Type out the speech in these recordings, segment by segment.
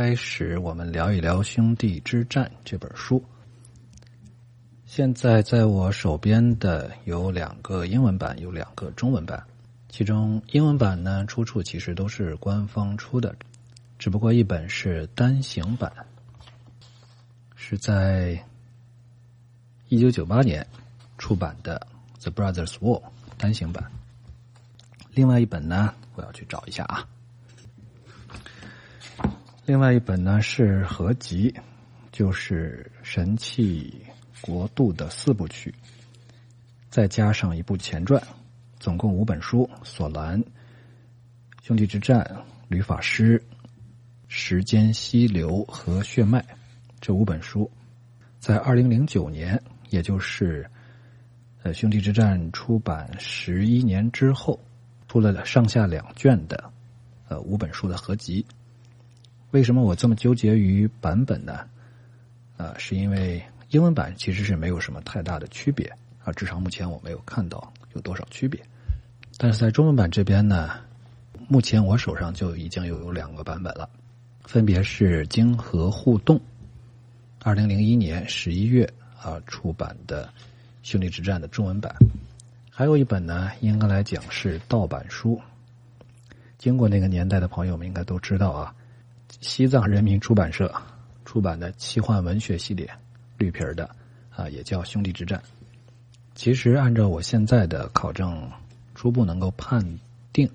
开始，我们聊一聊《兄弟之战》这本书。现在在我手边的有两个英文版，有两个中文版。其中英文版呢，出处其实都是官方出的，只不过一本是单行版，是在一九九八年出版的《The Brothers War》单行版。另外一本呢，我要去找一下啊。另外一本呢是合集，就是《神器国度》的四部曲，再加上一部前传，总共五本书：《索兰》《兄弟之战》《吕法师》《时间溪流》和《血脉》这五本书，在二零零九年，也就是呃《兄弟之战》出版十一年之后，出了上下两卷的呃五本书的合集。为什么我这么纠结于版本呢？啊，是因为英文版其实是没有什么太大的区别啊，至少目前我没有看到有多少区别。但是在中文版这边呢，目前我手上就已经有有两个版本了，分别是京和互动二零零一年十一月啊出版的《兄弟之战》的中文版，还有一本呢，应该来讲是盗版书。经过那个年代的朋友们应该都知道啊。西藏人民出版社出版的奇幻文学系列，绿皮儿的啊，也叫《兄弟之战》。其实按照我现在的考证，初步能够判定，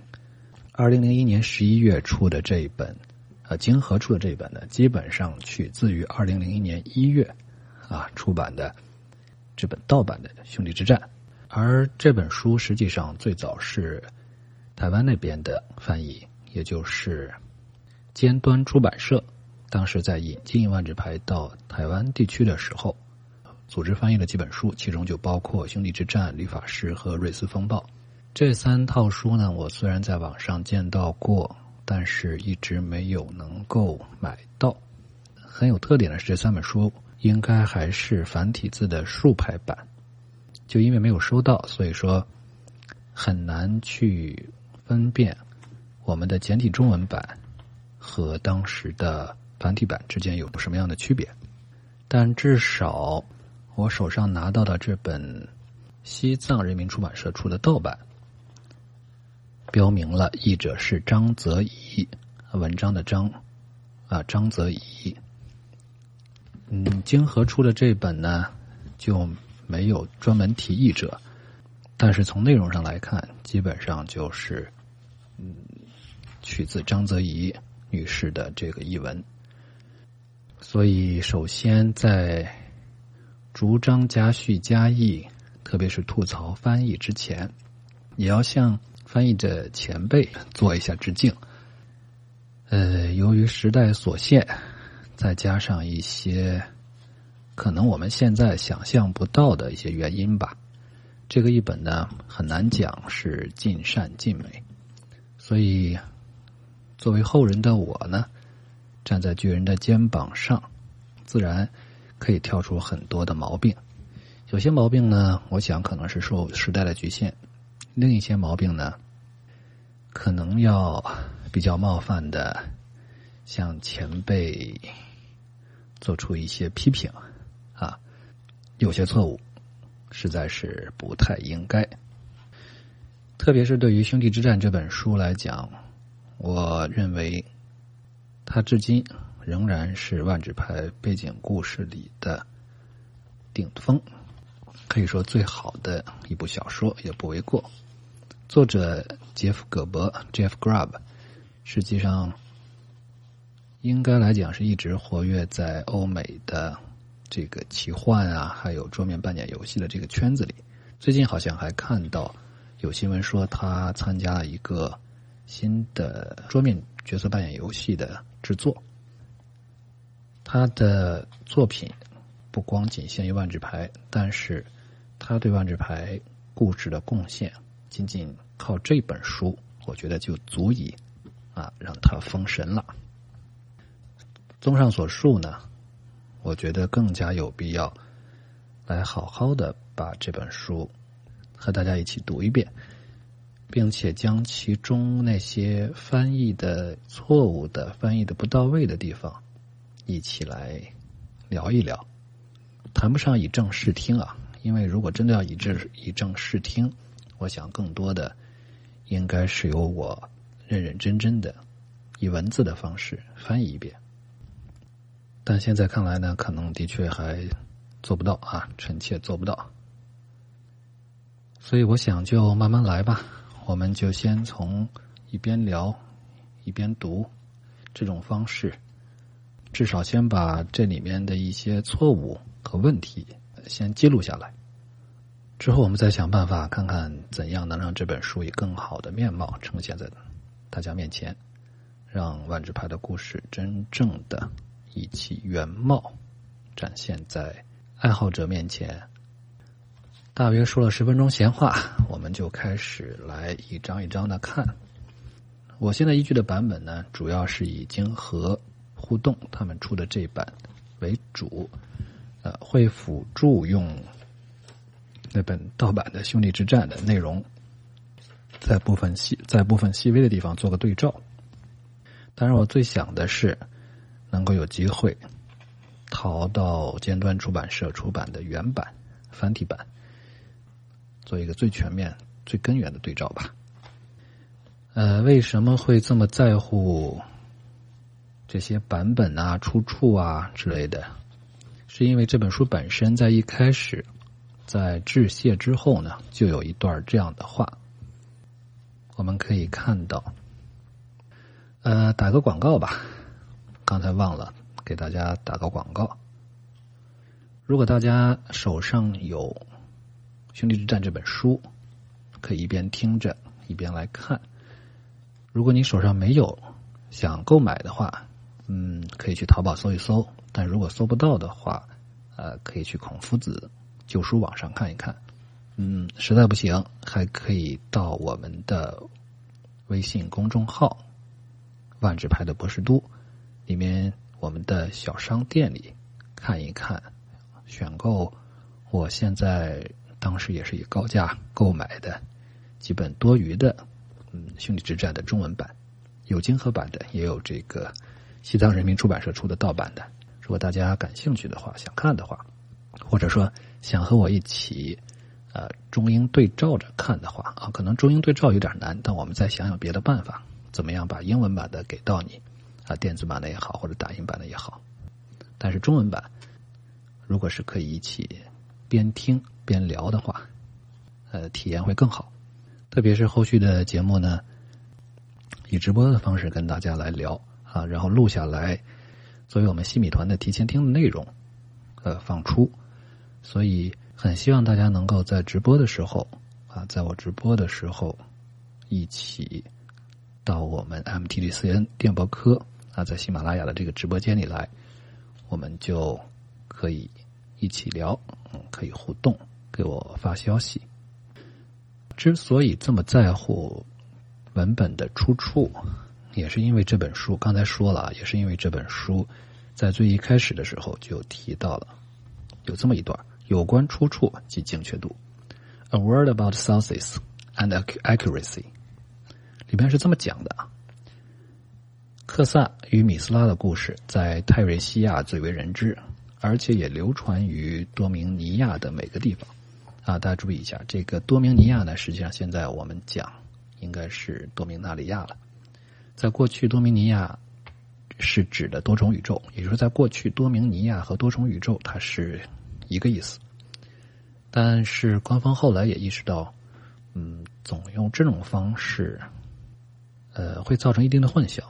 二零零一年十一月出的这一本，呃，金河出的这一本呢，基本上取自于二零零一年一月啊出版的这本盗版的《兄弟之战》，而这本书实际上最早是台湾那边的翻译，也就是。尖端出版社当时在引进万智牌到台湾地区的时候，组织翻译了几本书，其中就包括《兄弟之战》《理法师》和《瑞斯风暴》这三套书呢。我虽然在网上见到过，但是一直没有能够买到。很有特点的是，这三本书应该还是繁体字的竖排版，就因为没有收到，所以说很难去分辨我们的简体中文版。和当时的繁体版之间有什么样的区别？但至少我手上拿到的这本西藏人民出版社出的盗版，标明了译者是张泽怡，文章的张啊张泽怡。嗯，京河出的这本呢就没有专门提译者，但是从内容上来看，基本上就是嗯取自张泽怡。女士的这个译文，所以首先在逐章加叙加译，特别是吐槽翻译之前，也要向翻译的前辈做一下致敬。呃，由于时代所限，再加上一些可能我们现在想象不到的一些原因吧，这个译本呢很难讲是尽善尽美，所以。作为后人的我呢，站在巨人的肩膀上，自然可以挑出很多的毛病。有些毛病呢，我想可能是受时代的局限；另一些毛病呢，可能要比较冒犯的向前辈做出一些批评啊。有些错误实在是不太应该，特别是对于《兄弟之战》这本书来讲。我认为，它至今仍然是万智牌背景故事里的顶峰，可以说最好的一部小说也不为过。作者杰夫·葛伯 （Jeff Grubb） 实际上应该来讲是一直活跃在欧美的这个奇幻啊，还有桌面扮演游戏的这个圈子里。最近好像还看到有新闻说他参加了一个。新的桌面角色扮演游戏的制作，他的作品不光仅限于万智牌，但是他对万智牌故事的贡献，仅仅靠这本书，我觉得就足以啊让他封神了。综上所述呢，我觉得更加有必要来好好的把这本书和大家一起读一遍。并且将其中那些翻译的错误的、翻译的不到位的地方一起来聊一聊。谈不上以正视听啊，因为如果真的要以正以正视听，我想更多的应该是由我认认真真的以文字的方式翻译一遍。但现在看来呢，可能的确还做不到啊，臣妾做不到。所以我想就慢慢来吧，我们就先从一边聊一边读这种方式，至少先把这里面的一些错误。和问题先记录下来，之后我们再想办法看看怎样能让这本书以更好的面貌呈现在大家面前，让万智牌的故事真正的以其原貌展现在爱好者面前。大约说了十分钟闲话，我们就开始来一张一张的看。我现在依据的版本呢，主要是以经和互动他们出的这版为主。呃，会辅助用那本盗版的《兄弟之战》的内容，在部分细在部分细微的地方做个对照。当然，我最想的是能够有机会淘到尖端出版社出版的原版繁体版，做一个最全面、最根源的对照吧。呃，为什么会这么在乎这些版本啊、出处啊之类的？是因为这本书本身在一开始，在致谢之后呢，就有一段这样的话，我们可以看到。呃，打个广告吧，刚才忘了给大家打个广告。如果大家手上有《兄弟之战》这本书，可以一边听着一边来看。如果你手上没有，想购买的话，嗯，可以去淘宝搜一搜。但如果搜不到的话，呃，可以去孔夫子旧书网上看一看。嗯，实在不行，还可以到我们的微信公众号“万智牌的博士都”里面，我们的小商店里看一看，选购我现在当时也是以高价购买的几本多余的嗯《兄弟之战》的中文版，有金合版的，也有这个西藏人民出版社出的盗版的。如果大家感兴趣的话，想看的话，或者说想和我一起，呃，中英对照着看的话啊，可能中英对照有点难，但我们再想想别的办法，怎么样把英文版的给到你，啊，电子版的也好，或者打印版的也好，但是中文版，如果是可以一起边听边聊的话，呃，体验会更好，特别是后续的节目呢，以直播的方式跟大家来聊啊，然后录下来。作为我们西米团的提前听的内容，呃，放出，所以很希望大家能够在直播的时候啊，在我直播的时候，一起到我们 MTGCN 电波科啊，在喜马拉雅的这个直播间里来，我们就可以一起聊，嗯，可以互动，给我发消息。之所以这么在乎文本的出处。也是因为这本书，刚才说了，也是因为这本书，在最一开始的时候就提到了，有这么一段有关出处及精确度，A word about sources and accuracy，里面是这么讲的啊，克萨与米斯拉的故事在泰瑞西亚最为人知，而且也流传于多明尼亚的每个地方，啊，大家注意一下，这个多明尼亚呢，实际上现在我们讲应该是多明纳里亚了。在过去，多明尼亚是指的多重宇宙，也就是，在过去，多明尼亚和多重宇宙它是一个意思。但是官方后来也意识到，嗯，总用这种方式，呃，会造成一定的混淆。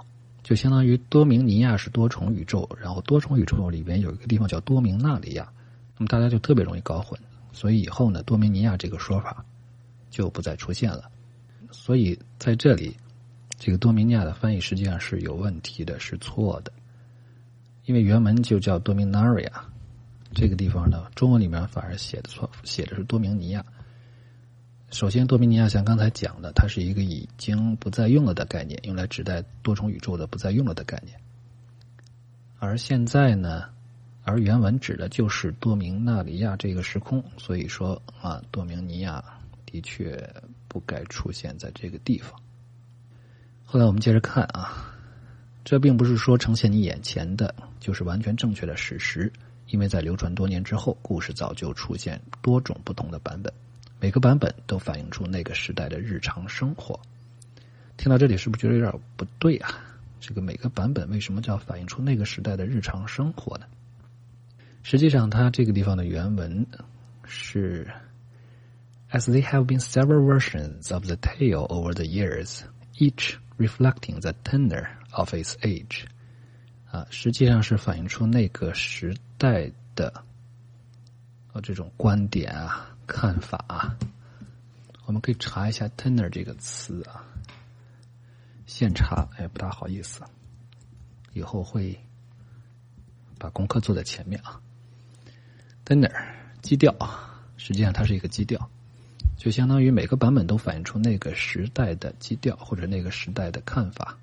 就相当于多明尼亚是多重宇宙，然后多重宇宙里边有一个地方叫多明纳里亚，那么大家就特别容易搞混。所以以后呢，多明尼亚这个说法就不再出现了。所以在这里。这个多明尼亚的翻译实际上是有问题的，是错的，因为原文就叫多明纳里亚，这个地方呢，中文里面反而写的错，写的是多明尼亚。首先，多明尼亚像刚才讲的，它是一个已经不再用了的概念，用来指代多重宇宙的不再用了的概念。而现在呢，而原文指的就是多明纳里亚这个时空，所以说啊，多明尼亚的确不该出现在这个地方。后来我们接着看啊，这并不是说呈现你眼前的就是完全正确的史实，因为在流传多年之后，故事早就出现多种不同的版本，每个版本都反映出那个时代的日常生活。听到这里，是不是觉得有点不对啊？这个每个版本为什么叫反映出那个时代的日常生活呢？实际上，它这个地方的原文是：As there have been several versions of the tale over the years, each reflecting the tenor of its age。啊，实际上是反映出那个时代的啊这种观点啊、看法啊。我们可以查一下 “tenor” 这个词啊。现查哎，不大好意思，以后会把功课做在前面啊。Tenor 基调，实际上它是一个基调，就相当于每个版本都反映出那个时代的基调或者那个时代的看法。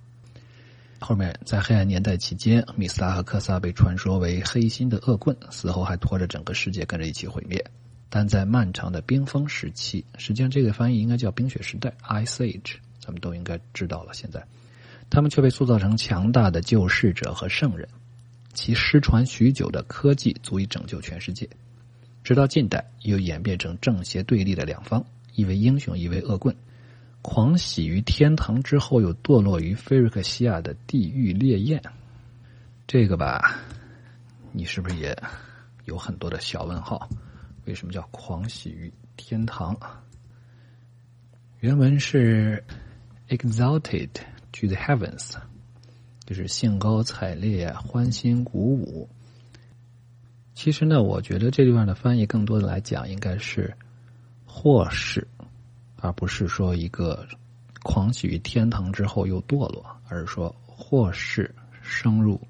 后面在黑暗年代期间，米斯拉和科萨被传说为黑心的恶棍，死后还拖着整个世界跟着一起毁灭。但在漫长的冰封时期，实际上这个翻译应该叫冰雪时代 （Ice Age）。咱们都应该知道了。现在，他们却被塑造成强大的救世者和圣人，其失传许久的科技足以拯救全世界。直到近代，又演变成正邪对立的两方，一为英雄，一为恶棍。狂喜于天堂之后，又堕落于菲瑞克西亚的地狱烈焰。这个吧，你是不是也有很多的小问号？为什么叫狂喜于天堂？原文是。Exalted to the heavens，就是兴高采烈、欢欣鼓舞。其实呢，我觉得这地方的翻译更多的来讲，应该是或是，而不是说一个狂喜于天堂之后又堕落，而是说或是升入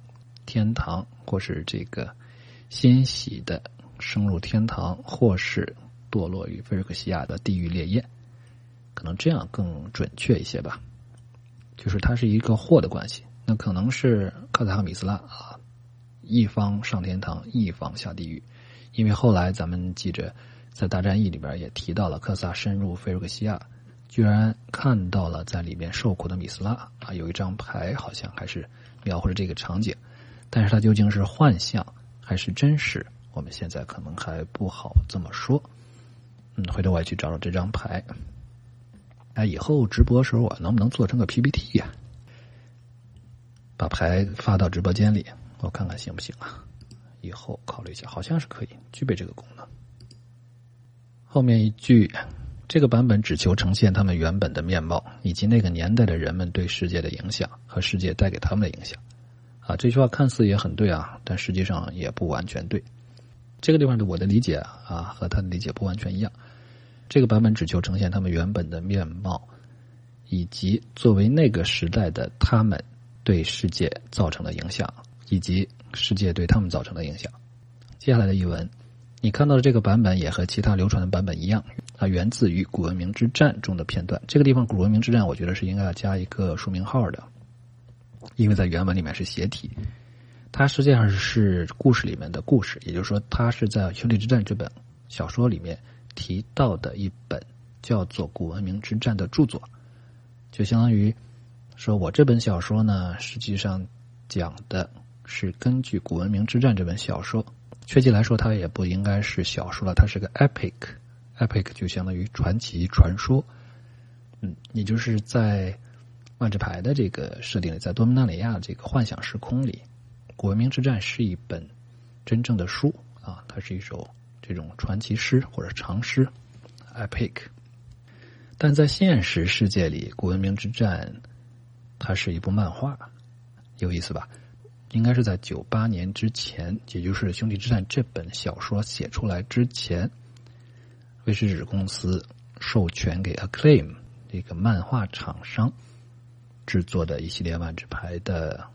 天堂，或是这个欣喜的升入天堂，或是堕落于菲尔克西亚的地狱烈焰。可能这样更准确一些吧，就是它是一个或的关系。那可能是克萨和米斯拉啊，一方上天堂，一方下地狱。因为后来咱们记着，在大战役里边也提到了，克萨深入菲尔克西亚，居然看到了在里面受苦的米斯拉啊，有一张牌好像还是描绘着这个场景，但是它究竟是幻象还是真实，我们现在可能还不好这么说。嗯，回头我也去找找这张牌。哎，以后直播时候我能不能做成个 PPT 呀？把牌发到直播间里，我看看行不行啊？以后考虑一下，好像是可以具备这个功能。后面一句，这个版本只求呈现他们原本的面貌，以及那个年代的人们对世界的影响和世界带给他们的影响。啊，这句话看似也很对啊，但实际上也不完全对。这个地方的我的理解啊，和他的理解不完全一样。这个版本只求呈现他们原本的面貌，以及作为那个时代的他们对世界造成的影响，以及世界对他们造成的影响。接下来的译文，你看到的这个版本也和其他流传的版本一样，它源自于古文明之战中的片段。这个地方古文明之战，我觉得是应该要加一个书名号的，因为在原文里面是斜体，它实际上是故事里面的故事，也就是说，它是在《兄弟之战》这本小说里面。提到的一本叫做《古文明之战》的著作，就相当于说我这本小说呢，实际上讲的是根据《古文明之战》这本小说。确切来说，它也不应该是小说了，它是个 epic，epic 就相当于传奇、传说。嗯，也就是在万智牌的这个设定里，在多米纳里亚这个幻想时空里，《古文明之战》是一本真正的书啊，它是一首。这种传奇诗或者长诗，epic，但在现实世界里，《古文明之战》它是一部漫画，有意思吧？应该是在九八年之前，也就是《兄弟之战》这本小说写出来之前，威士忌公司授权给 Acclaim 这个漫画厂商制作的一系列万智牌的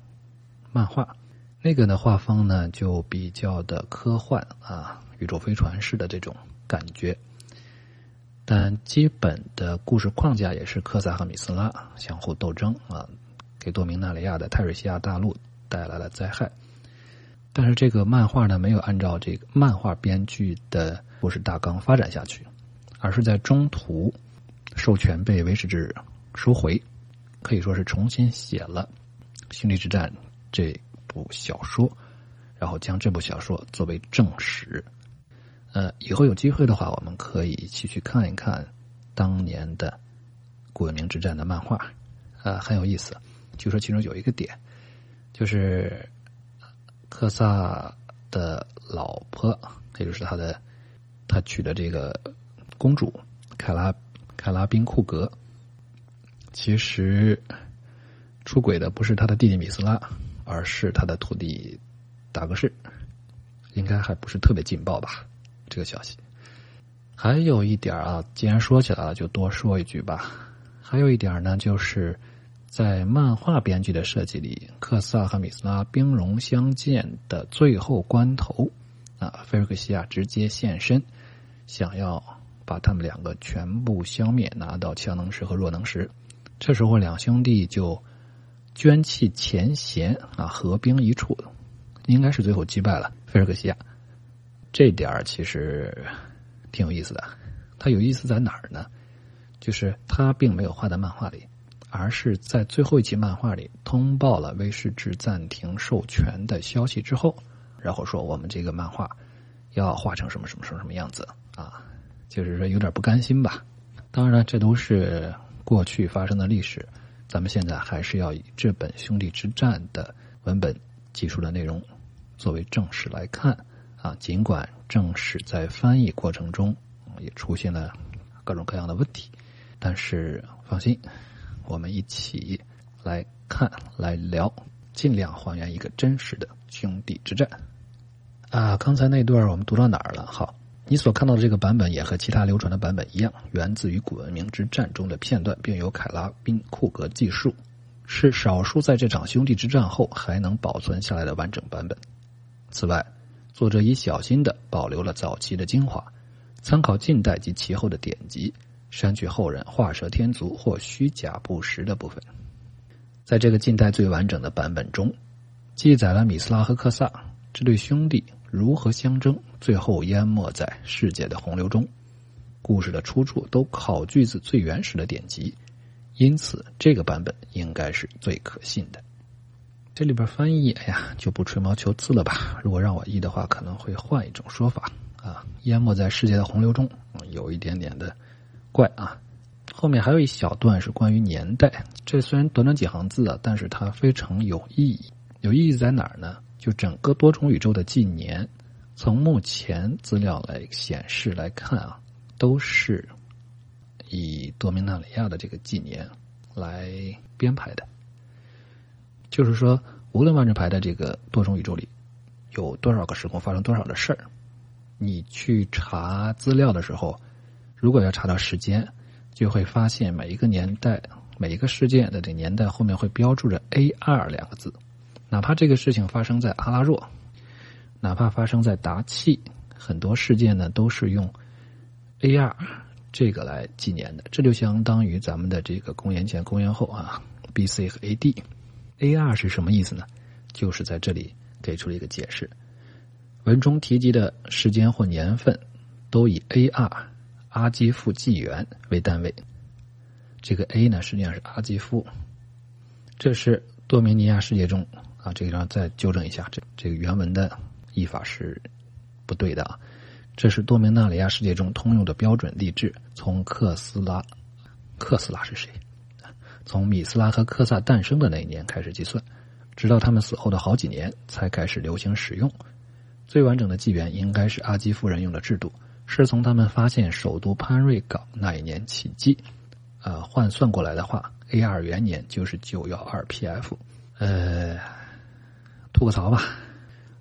漫画。那个的画风呢，就比较的科幻啊。宇宙飞船式的这种感觉，但基本的故事框架也是科萨和米斯拉相互斗争啊，给多明纳里亚的泰瑞西亚大陆带来了灾害。但是这个漫画呢，没有按照这个漫画编剧的故事大纲发展下去，而是在中途授权被威士治收回，可以说是重新写了《兄弟之战》这部小说，然后将这部小说作为正史。呃，以后有机会的话，我们可以一起去看一看当年的古文明之战的漫画，呃，很有意思。据说其中有一个点，就是克萨的老婆，也就是他的他娶的这个公主凯拉凯拉宾库格，其实出轨的不是他的弟弟米斯拉，而是他的徒弟达格士，应该还不是特别劲爆吧。这个消息，还有一点啊，既然说起来了，就多说一句吧。还有一点呢，就是在漫画编剧的设计里，克萨和米斯拉兵戎相见的最后关头，啊，菲尔克西亚直接现身，想要把他们两个全部消灭，拿到强能石和弱能石。这时候，两兄弟就捐弃前嫌啊，合兵一处，应该是最后击败了菲尔克西亚。这点儿其实挺有意思的，它有意思在哪儿呢？就是他并没有画在漫画里，而是在最后一期漫画里通报了威士治暂停授权的消息之后，然后说我们这个漫画要画成什么什么什么什么样子啊，就是说有点不甘心吧。当然，这都是过去发生的历史，咱们现在还是要以这本兄弟之战的文本记述的内容作为正史来看。啊，尽管正史在翻译过程中也出现了各种各样的问题，但是放心，我们一起来看来聊，尽量还原一个真实的兄弟之战。啊，刚才那段我们读到哪儿了？好，你所看到的这个版本也和其他流传的版本一样，源自于古文明之战中的片段，并由凯拉宾库格记述，是少数在这场兄弟之战后还能保存下来的完整版本。此外，作者已小心的保留了早期的精华，参考近代及其后的典籍，删去后人画蛇添足或虚假不实的部分。在这个近代最完整的版本中，记载了米斯拉和克萨这对兄弟如何相争，最后淹没在世界的洪流中。故事的出处都考据自最原始的典籍，因此这个版本应该是最可信的。这里边翻译，哎呀，就不吹毛求疵了吧？如果让我译的话，可能会换一种说法啊。淹没在世界的洪流中，有一点点的怪啊。后面还有一小段是关于年代，这虽然短短几行字啊，但是它非常有意义。有意义在哪儿呢？就整个多重宇宙的纪年，从目前资料来显示来看啊，都是以多明纳里亚的这个纪年来编排的。就是说，无论万智牌的这个多重宇宙里有多少个时空发生多少的事儿，你去查资料的时候，如果要查到时间，就会发现每一个年代、每一个事件的这年代后面会标注着 A 二两个字，哪怕这个事情发生在阿拉若，哪怕发生在达契，很多事件呢都是用 A 二这个来纪年的，这就相当于咱们的这个公元前、公元后啊，B.C. 和 A.D. A 二是什么意思呢？就是在这里给出了一个解释。文中提及的时间或年份都以 A 二阿基夫纪元为单位。这个 A 呢，实际上是阿基夫。这是多米尼亚世界中啊，这个地方再纠正一下，这这个原文的译法是不对的啊。这是多明纳里亚世界中通用的标准历制，从克斯拉，克斯拉是谁？从米斯拉和科萨诞生的那一年开始计算，直到他们死后的好几年才开始流行使用。最完整的纪元应该是阿基夫人用的制度，是从他们发现首都潘瑞港那一年起计。呃，换算过来的话，A 二元年就是九幺二 PF。呃，吐个槽吧，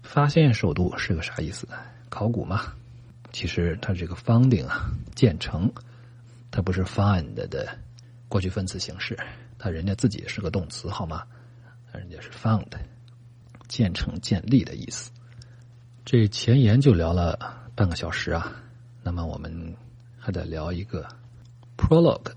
发现首都是个啥意思？考古吗？其实它这个 founding 啊，建成，它不是 find 的。过去分词形式，它人家自己是个动词，好吗？人家是 found，建成、建立的意思。这前言就聊了半个小时啊，那么我们还得聊一个 prologue。